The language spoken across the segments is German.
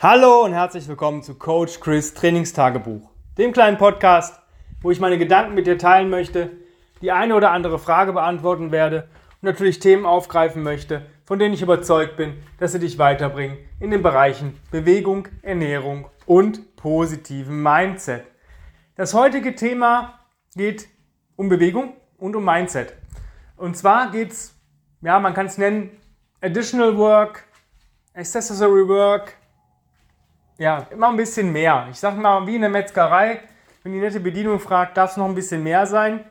Hallo und herzlich willkommen zu Coach Chris Trainingstagebuch, dem kleinen Podcast, wo ich meine Gedanken mit dir teilen möchte, die eine oder andere Frage beantworten werde und natürlich Themen aufgreifen möchte, von denen ich überzeugt bin, dass sie dich weiterbringen in den Bereichen Bewegung, Ernährung und positiven Mindset. Das heutige Thema geht um Bewegung und um Mindset. Und zwar geht es, ja, man kann es nennen, Additional Work, Accessory Work, ja, immer ein bisschen mehr. Ich sag mal, wie in der Metzgerei, wenn die nette Bedienung fragt, darf es noch ein bisschen mehr sein?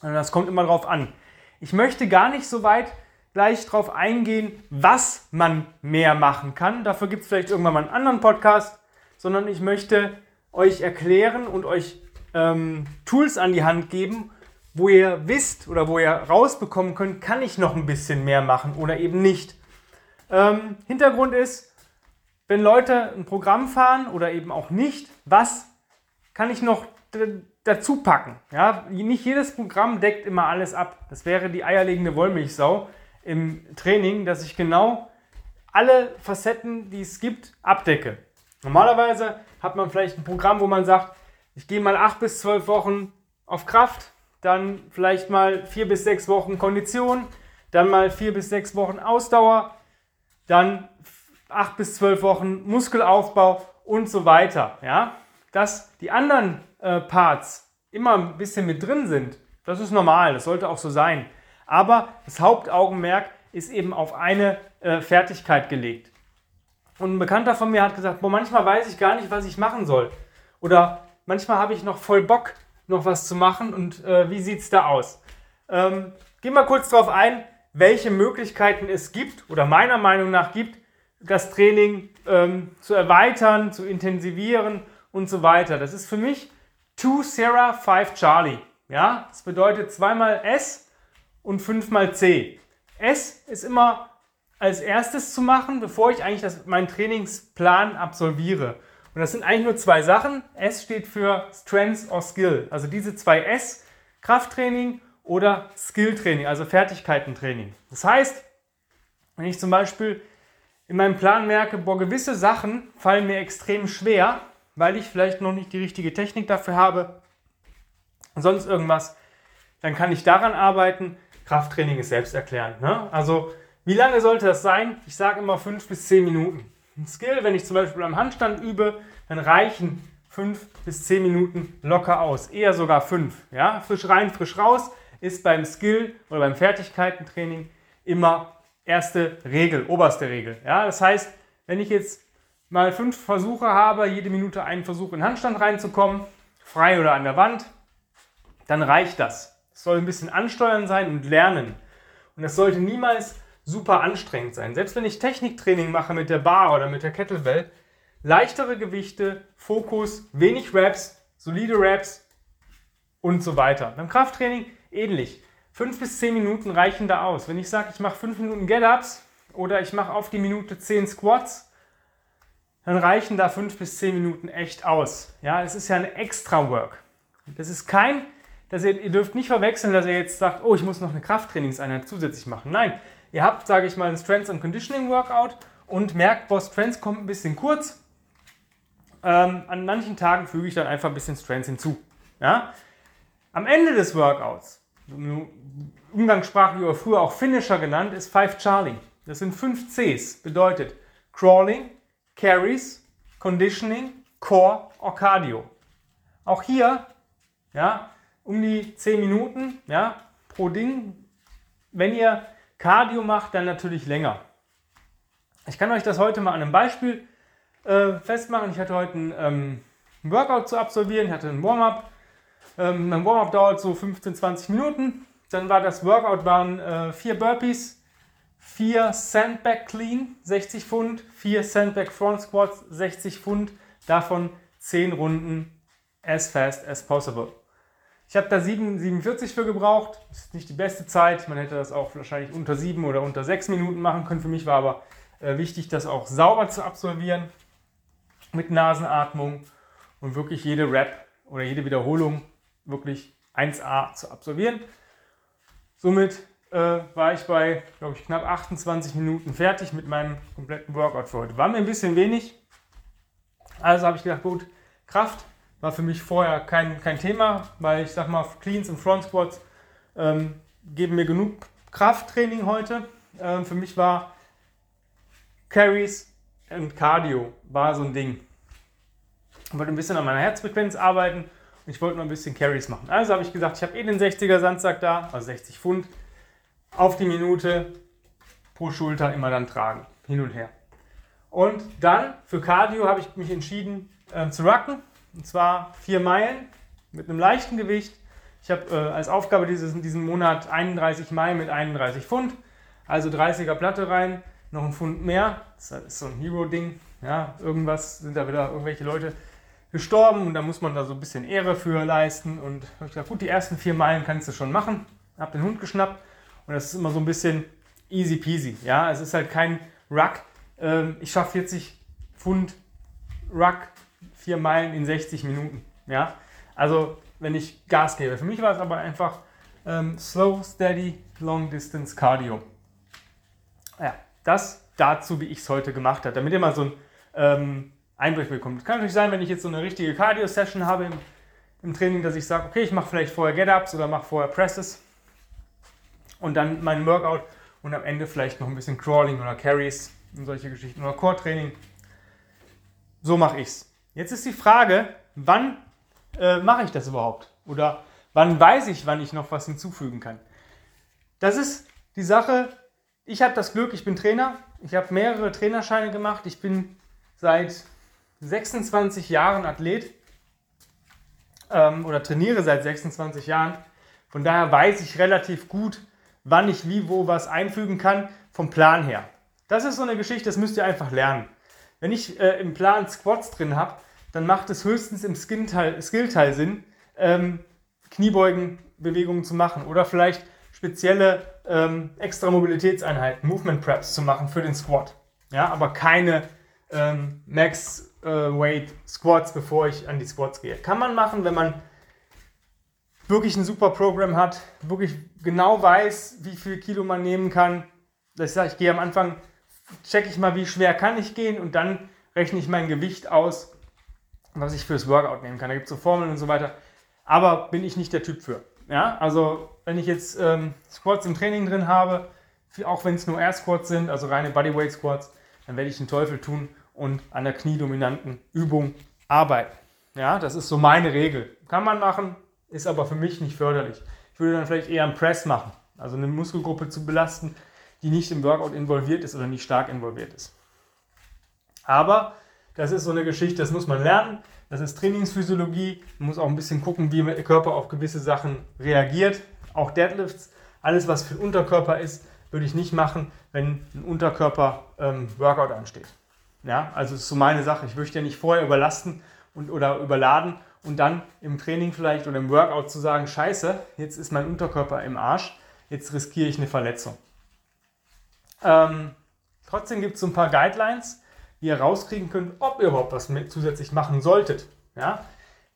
Und das kommt immer drauf an. Ich möchte gar nicht so weit gleich drauf eingehen, was man mehr machen kann. Dafür gibt es vielleicht irgendwann mal einen anderen Podcast, sondern ich möchte euch erklären und euch ähm, Tools an die Hand geben, wo ihr wisst oder wo ihr rausbekommen könnt, kann ich noch ein bisschen mehr machen oder eben nicht. Ähm, Hintergrund ist, wenn Leute ein Programm fahren oder eben auch nicht, was kann ich noch dazu packen? Ja, nicht jedes Programm deckt immer alles ab. Das wäre die eierlegende Wollmilchsau im Training, dass ich genau alle Facetten, die es gibt, abdecke. Normalerweise hat man vielleicht ein Programm, wo man sagt, ich gehe mal acht bis zwölf Wochen auf Kraft, dann vielleicht mal vier bis sechs Wochen Kondition, dann mal vier bis sechs Wochen Ausdauer, dann acht bis zwölf Wochen Muskelaufbau und so weiter. Ja? Dass die anderen äh, Parts immer ein bisschen mit drin sind, das ist normal, das sollte auch so sein. Aber das Hauptaugenmerk ist eben auf eine äh, Fertigkeit gelegt. Und ein Bekannter von mir hat gesagt, boah, manchmal weiß ich gar nicht, was ich machen soll. Oder manchmal habe ich noch voll Bock, noch was zu machen und äh, wie sieht es da aus? Ähm, gehen wir kurz darauf ein, welche Möglichkeiten es gibt oder meiner Meinung nach gibt, das Training ähm, zu erweitern, zu intensivieren und so weiter. Das ist für mich 2 Sarah 5 Charlie. Ja, das bedeutet zweimal S und fünfmal C. S ist immer als erstes zu machen, bevor ich eigentlich das, meinen Trainingsplan absolviere. Und das sind eigentlich nur zwei Sachen. S steht für Strength or Skill. Also diese zwei S, Krafttraining oder Skilltraining, also Fertigkeitentraining. Das heißt, wenn ich zum Beispiel in meinem Plan merke, boah, gewisse Sachen fallen mir extrem schwer, weil ich vielleicht noch nicht die richtige Technik dafür habe, sonst irgendwas, dann kann ich daran arbeiten. Krafttraining ist selbsterklärend. Ne? Also, wie lange sollte das sein? Ich sage immer fünf bis zehn Minuten. Ein Skill, wenn ich zum Beispiel am Handstand übe, dann reichen fünf bis zehn Minuten locker aus. Eher sogar fünf. Ja? Frisch rein, frisch raus ist beim Skill oder beim Fertigkeitentraining immer erste Regel, oberste Regel. Ja, das heißt, wenn ich jetzt mal fünf Versuche habe, jede Minute einen Versuch in Handstand reinzukommen, frei oder an der Wand, dann reicht das. Es soll ein bisschen ansteuern sein und lernen. Und es sollte niemals super anstrengend sein. Selbst wenn ich Techniktraining mache mit der Bar oder mit der Kettlebell, leichtere Gewichte, Fokus, wenig Reps, solide Reps und so weiter. Beim Krafttraining ähnlich. Fünf bis zehn Minuten reichen da aus. Wenn ich sage, ich mache fünf Minuten Get-Ups oder ich mache auf die Minute zehn Squats, dann reichen da fünf bis zehn Minuten echt aus. Ja, es ist ja ein Extra-Work. Das ist kein, dass ihr, ihr dürft nicht verwechseln, dass ihr jetzt sagt, oh, ich muss noch eine Krafttrainingseinheit zusätzlich machen. Nein, ihr habt, sage ich mal, ein Strength and Conditioning Workout und merkt, boah, Strength kommt ein bisschen kurz. Ähm, an manchen Tagen füge ich dann einfach ein bisschen Strength hinzu. Ja? Am Ende des Workouts umgangssprachlich oder früher auch Finisher genannt, ist 5 Charlie. Das sind 5 Cs. Bedeutet Crawling, Carries, Conditioning, Core or Cardio. Auch hier, ja, um die 10 Minuten, ja, pro Ding. Wenn ihr Cardio macht, dann natürlich länger. Ich kann euch das heute mal an einem Beispiel äh, festmachen. Ich hatte heute ein ähm, Workout zu absolvieren, ich hatte ein Warm-up. Ähm, mein Warm-up dauert so 15, 20 Minuten. Dann war das Workout waren äh, vier Burpees, vier Sandbag Clean, 60 Pfund, vier Sandbag Front Squats, 60 Pfund, davon 10 Runden as fast as possible. Ich habe da 7, 47 für gebraucht. Das ist nicht die beste Zeit. Man hätte das auch wahrscheinlich unter 7 oder unter 6 Minuten machen können. Für mich war aber äh, wichtig, das auch sauber zu absolvieren. Mit Nasenatmung und wirklich jede Rep oder jede Wiederholung wirklich 1A zu absolvieren. Somit äh, war ich bei, glaube ich, knapp 28 Minuten fertig mit meinem kompletten Workout für heute. War mir ein bisschen wenig. Also habe ich gedacht, gut, Kraft war für mich vorher kein, kein Thema, weil ich sag mal, Cleans und Front Squats ähm, geben mir genug Krafttraining heute. Ähm, für mich war Carries und Cardio war so ein Ding. Ich wollte ein bisschen an meiner Herzfrequenz arbeiten ich wollte noch ein bisschen Carries machen. Also habe ich gesagt, ich habe eh den 60er Sandsack da, also 60 Pfund, auf die Minute pro Schulter immer dann tragen, hin und her. Und dann für Cardio habe ich mich entschieden äh, zu rucken, und zwar vier Meilen mit einem leichten Gewicht. Ich habe äh, als Aufgabe dieses, diesen Monat 31 Meilen mit 31 Pfund, also 30er Platte rein, noch ein Pfund mehr. Das ist so ein Hero-Ding. Ja, irgendwas sind da wieder irgendwelche Leute gestorben und da muss man da so ein bisschen Ehre für leisten. Und ich habe gesagt, gut, die ersten vier Meilen kannst du schon machen. Habe den Hund geschnappt und das ist immer so ein bisschen easy peasy. Ja, es ist halt kein Ruck. Ähm, ich schaffe 40 Pfund Ruck, vier Meilen in 60 Minuten. Ja, also wenn ich Gas gebe. Für mich war es aber einfach ähm, Slow, Steady, Long Distance Cardio. Ja, das dazu, wie ich es heute gemacht habe, damit ihr mal so einen ähm, Einblick bekommt. Kann natürlich sein, wenn ich jetzt so eine richtige Cardio-Session habe im, im, Training, dass ich sage, okay, ich mache vielleicht vorher Get-Ups oder mache vorher Presses und dann meinen Workout und am Ende vielleicht noch ein bisschen Crawling oder Carries und solche Geschichten oder Core-Training. So mache ich es. Jetzt ist die Frage, wann äh, mache ich das überhaupt? Oder wann weiß ich, wann ich noch was hinzufügen kann? Das ist die Sache, ich habe das Glück, ich bin Trainer. Ich habe mehrere Trainerscheine gemacht. Ich bin seit 26 Jahren Athlet ähm, oder trainiere seit 26 Jahren. Von daher weiß ich relativ gut, wann ich wie, wo was einfügen kann, vom Plan her. Das ist so eine Geschichte, das müsst ihr einfach lernen. Wenn ich äh, im Plan Squats drin habe, dann macht es höchstens im Skill-Teil Sinn, ähm, Kniebeugenbewegungen zu machen oder vielleicht spezielle ähm, extra Mobilitätseinheiten, Movement Preps zu machen für den Squat. Ja, aber keine ähm, Max äh, Weight Squats, bevor ich an die Squats gehe. Kann man machen, wenn man wirklich ein super Programm hat, wirklich genau weiß, wie viel Kilo man nehmen kann. Das heißt, ich gehe am Anfang, checke ich mal, wie schwer kann ich gehen und dann rechne ich mein Gewicht aus, was ich fürs Workout nehmen kann. Da gibt es so Formeln und so weiter. Aber bin ich nicht der Typ für. Ja, also wenn ich jetzt ähm, Squats im Training drin habe, auch wenn es nur Air Squats sind, also reine Bodyweight Squats, dann werde ich den Teufel tun und an der kniedominanten Übung arbeiten. Ja, das ist so meine Regel. Kann man machen, ist aber für mich nicht förderlich. Ich würde dann vielleicht eher einen Press machen, also eine Muskelgruppe zu belasten, die nicht im Workout involviert ist oder nicht stark involviert ist. Aber das ist so eine Geschichte, das muss man lernen. Das ist Trainingsphysiologie. Man muss auch ein bisschen gucken, wie der Körper auf gewisse Sachen reagiert. Auch Deadlifts, alles was für den Unterkörper ist, würde ich nicht machen, wenn ein Unterkörper-Workout ähm, ansteht. Ja, also ist so meine Sache. Ich möchte ja nicht vorher überlasten und, oder überladen und dann im Training vielleicht oder im Workout zu sagen, scheiße, jetzt ist mein Unterkörper im Arsch, jetzt riskiere ich eine Verletzung. Ähm, trotzdem gibt es so ein paar Guidelines, wie ihr rauskriegen könnt, ob ihr überhaupt was mit zusätzlich machen solltet. Ja?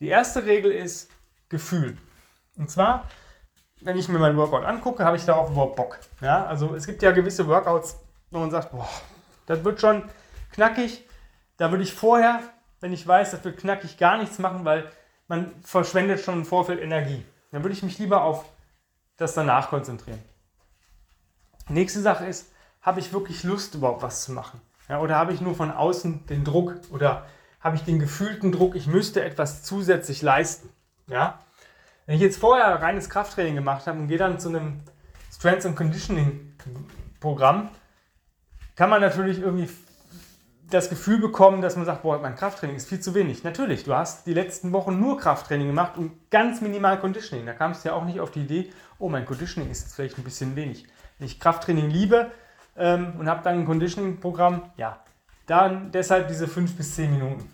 Die erste Regel ist Gefühl. Und zwar, wenn ich mir meinen Workout angucke, habe ich darauf überhaupt Bock. Ja? Also es gibt ja gewisse Workouts, wo man sagt, boah, das wird schon knackig. Da würde ich vorher, wenn ich weiß, das wird knackig, gar nichts machen, weil man verschwendet schon im Vorfeld Energie. Dann würde ich mich lieber auf das danach konzentrieren. Nächste Sache ist, habe ich wirklich Lust, überhaupt was zu machen? Ja, oder habe ich nur von außen den Druck oder habe ich den gefühlten Druck, ich müsste etwas zusätzlich leisten? Ja? Wenn ich jetzt vorher reines Krafttraining gemacht habe und gehe dann zu einem Strength and Conditioning Programm, kann man natürlich irgendwie das Gefühl bekommen, dass man sagt, boah, mein Krafttraining ist viel zu wenig. Natürlich, du hast die letzten Wochen nur Krafttraining gemacht und ganz minimal Conditioning. Da kam es ja auch nicht auf die Idee, oh, mein Conditioning ist jetzt vielleicht ein bisschen wenig. Wenn ich Krafttraining liebe, ähm, und habe dann ein Conditioning-Programm. Ja, dann deshalb diese 5 bis 10 Minuten.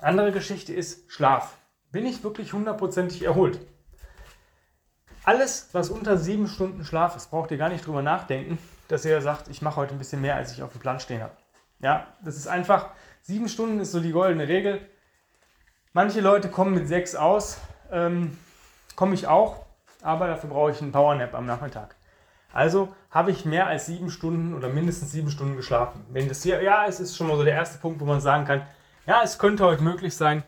Andere Geschichte ist Schlaf. Bin ich wirklich hundertprozentig erholt? Alles, was unter 7 Stunden Schlaf ist, braucht ihr gar nicht drüber nachdenken, dass ihr sagt, ich mache heute ein bisschen mehr, als ich auf dem Plan stehen habe. Ja, das ist einfach, 7 Stunden ist so die goldene Regel. Manche Leute kommen mit 6 aus, ähm, komme ich auch, aber dafür brauche ich einen Powernap am Nachmittag. Also habe ich mehr als sieben Stunden oder mindestens sieben Stunden geschlafen. Wenn das hier, ja, es ist schon mal so der erste Punkt, wo man sagen kann, ja, es könnte heute möglich sein,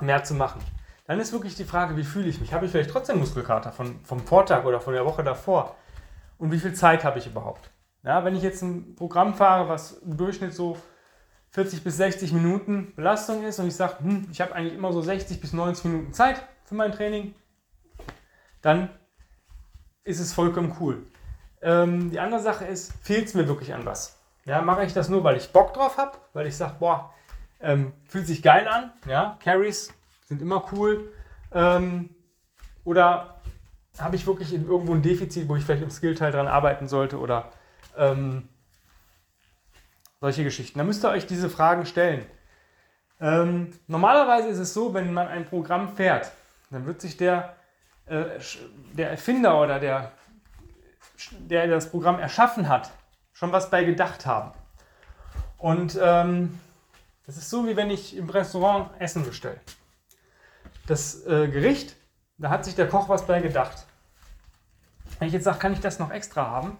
mehr zu machen. Dann ist wirklich die Frage, wie fühle ich mich? Habe ich vielleicht trotzdem Muskelkater von, vom Vortag oder von der Woche davor? Und wie viel Zeit habe ich überhaupt? Ja, wenn ich jetzt ein Programm fahre, was im Durchschnitt so 40 bis 60 Minuten Belastung ist und ich sage, hm, ich habe eigentlich immer so 60 bis 90 Minuten Zeit für mein Training, dann ist es vollkommen cool. Ähm, die andere Sache ist, fehlt es mir wirklich an was? Ja, mache ich das nur, weil ich Bock drauf habe, weil ich sage, boah, ähm, fühlt sich geil an, ja, Carries sind immer cool. Ähm, oder habe ich wirklich irgendwo ein Defizit, wo ich vielleicht im Skillteil dran arbeiten sollte oder ähm, solche Geschichten. Da müsst ihr euch diese Fragen stellen. Ähm, normalerweise ist es so, wenn man ein Programm fährt, dann wird sich der, äh, der Erfinder oder der, der das Programm erschaffen hat, schon was bei gedacht haben. Und ähm, das ist so, wie wenn ich im Restaurant Essen bestelle. Das äh, Gericht, da hat sich der Koch was bei gedacht. Wenn ich jetzt sage, kann ich das noch extra haben?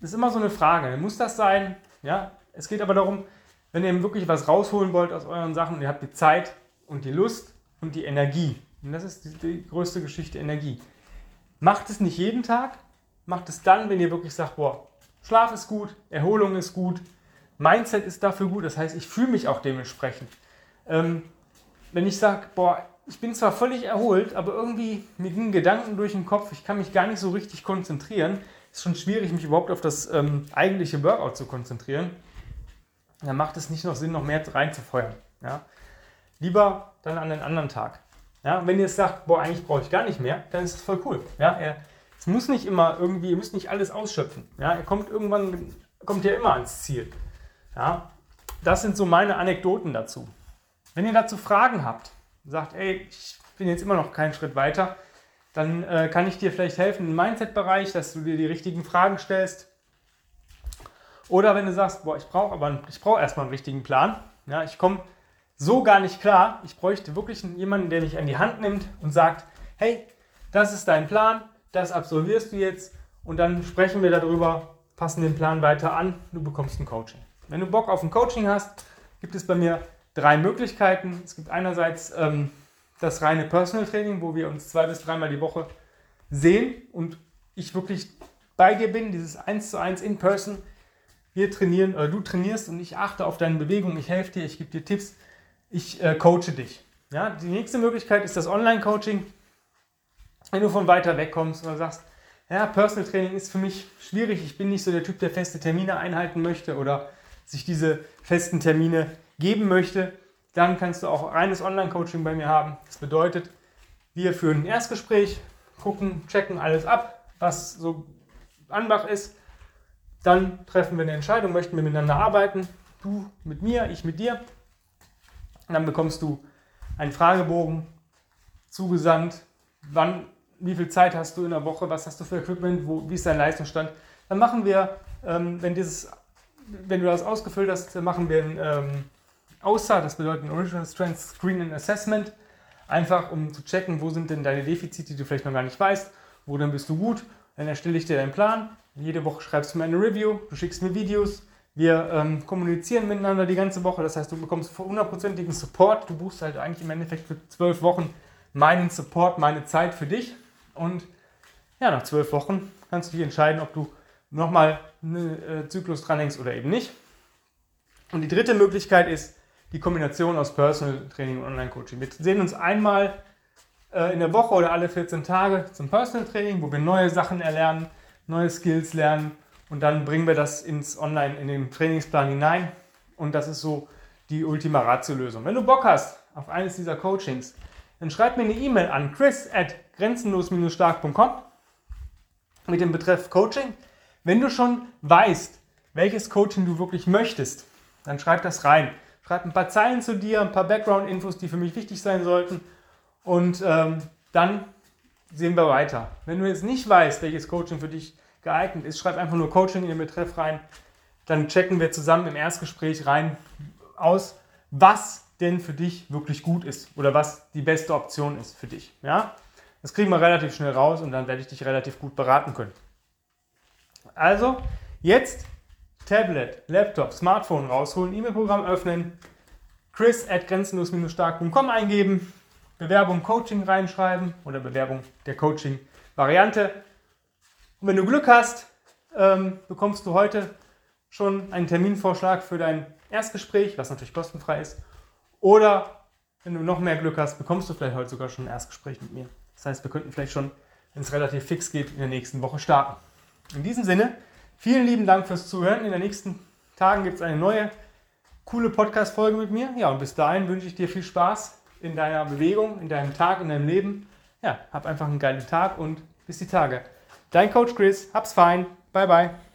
Das ist immer so eine Frage. Muss das sein? Ja, es geht aber darum, wenn ihr wirklich was rausholen wollt aus euren Sachen, ihr habt die Zeit und die Lust und die Energie. Und das ist die, die größte Geschichte, Energie. Macht es nicht jeden Tag, macht es dann, wenn ihr wirklich sagt, boah, Schlaf ist gut, Erholung ist gut, Mindset ist dafür gut, das heißt, ich fühle mich auch dementsprechend. Ähm, wenn ich sage, boah, ich bin zwar völlig erholt, aber irgendwie mir gingen Gedanken durch den Kopf, ich kann mich gar nicht so richtig konzentrieren, ist schon schwierig, mich überhaupt auf das ähm, eigentliche Workout zu konzentrieren, dann macht es nicht noch Sinn, noch mehr reinzufeuern. Ja? Lieber dann an den anderen Tag. Ja? Wenn ihr jetzt sagt, boah, eigentlich brauche ich gar nicht mehr, dann ist es voll cool. Ja? Er, es muss nicht immer irgendwie, ihr müsst nicht alles ausschöpfen. Ja? Er kommt irgendwann, kommt ja immer ans Ziel. Ja? Das sind so meine Anekdoten dazu. Wenn ihr dazu Fragen habt, sagt, ey, ich bin jetzt immer noch keinen Schritt weiter, dann äh, kann ich dir vielleicht helfen im Mindset-Bereich, dass du dir die richtigen Fragen stellst. Oder wenn du sagst, boah, ich brauche aber ich brauche erstmal einen richtigen Plan. Ja, ich komme so gar nicht klar. Ich bräuchte wirklich jemanden, der mich an die Hand nimmt und sagt, hey, das ist dein Plan, das absolvierst du jetzt und dann sprechen wir darüber, passen den Plan weiter an, du bekommst ein Coaching. Wenn du Bock auf ein Coaching hast, gibt es bei mir drei Möglichkeiten. Es gibt einerseits ähm, das reine Personal Training, wo wir uns zwei bis dreimal die Woche sehen und ich wirklich bei dir bin, dieses 1 zu 1 in Person. Wir trainieren, oder du trainierst und ich achte auf deine Bewegung, ich helfe dir, ich gebe dir Tipps, ich äh, coache dich. Ja, die nächste Möglichkeit ist das Online-Coaching. Wenn du von weiter weg kommst oder sagst, ja, Personal Training ist für mich schwierig, ich bin nicht so der Typ, der feste Termine einhalten möchte oder sich diese festen Termine geben möchte, dann kannst du auch reines Online-Coaching bei mir haben. Das bedeutet, wir führen ein Erstgespräch, gucken, checken alles ab, was so Anbach ist. Dann treffen wir eine Entscheidung, möchten wir miteinander arbeiten. Du mit mir, ich mit dir. Und dann bekommst du einen Fragebogen zugesandt. Wann, wie viel Zeit hast du in der Woche? Was hast du für Equipment? Wo, wie ist dein Leistungsstand? Dann machen wir, ähm, wenn, dieses, wenn du das ausgefüllt hast, dann machen wir ein ähm, aussah. Das bedeutet ein Original Strength Screen and Assessment. Einfach um zu checken, wo sind denn deine Defizite, die du vielleicht noch gar nicht weißt, wo dann bist du gut. Dann erstelle ich dir deinen Plan. Jede Woche schreibst du mir eine Review, du schickst mir Videos. Wir ähm, kommunizieren miteinander die ganze Woche. Das heißt, du bekommst hundertprozentigen Support. Du buchst halt eigentlich im Endeffekt für zwölf Wochen meinen Support, meine Zeit für dich. Und ja, nach zwölf Wochen kannst du dich entscheiden, ob du nochmal einen äh, Zyklus dranhängst oder eben nicht. Und die dritte Möglichkeit ist, die Kombination aus Personal Training und Online-Coaching. Wir sehen uns einmal äh, in der Woche oder alle 14 Tage zum Personal Training, wo wir neue Sachen erlernen, neue Skills lernen und dann bringen wir das ins Online, in den Trainingsplan hinein und das ist so die Ultima Ratio-Lösung. Wenn du Bock hast auf eines dieser Coachings, dann schreib mir eine E-Mail an chris at grenzenlos-stark.com mit dem Betreff Coaching. Wenn du schon weißt, welches Coaching du wirklich möchtest, dann schreib das rein. Schreib ein paar Zeilen zu dir, ein paar Background-Infos, die für mich wichtig sein sollten. Und ähm, dann sehen wir weiter. Wenn du jetzt nicht weißt, welches Coaching für dich geeignet ist, schreib einfach nur Coaching in den Betreff rein. Dann checken wir zusammen im Erstgespräch rein aus, was denn für dich wirklich gut ist oder was die beste Option ist für dich. Ja? Das kriegen wir relativ schnell raus und dann werde ich dich relativ gut beraten können. Also, jetzt Tablet, Laptop, Smartphone rausholen, E-Mail-Programm öffnen, chris at grenzenlos-stark.com eingeben, Bewerbung Coaching reinschreiben oder Bewerbung der Coaching-Variante. Und wenn du Glück hast, ähm, bekommst du heute schon einen Terminvorschlag für dein Erstgespräch, was natürlich kostenfrei ist. Oder wenn du noch mehr Glück hast, bekommst du vielleicht heute sogar schon ein Erstgespräch mit mir. Das heißt, wir könnten vielleicht schon, wenn es relativ fix geht, in der nächsten Woche starten. In diesem Sinne, vielen lieben Dank fürs Zuhören. In den nächsten Tagen gibt es eine neue, coole Podcast-Folge mit mir. Ja, und bis dahin wünsche ich dir viel Spaß in deiner Bewegung, in deinem Tag, in deinem Leben. Ja, hab einfach einen geilen Tag und bis die Tage. Dein Coach Chris, hab's fein. Bye, bye.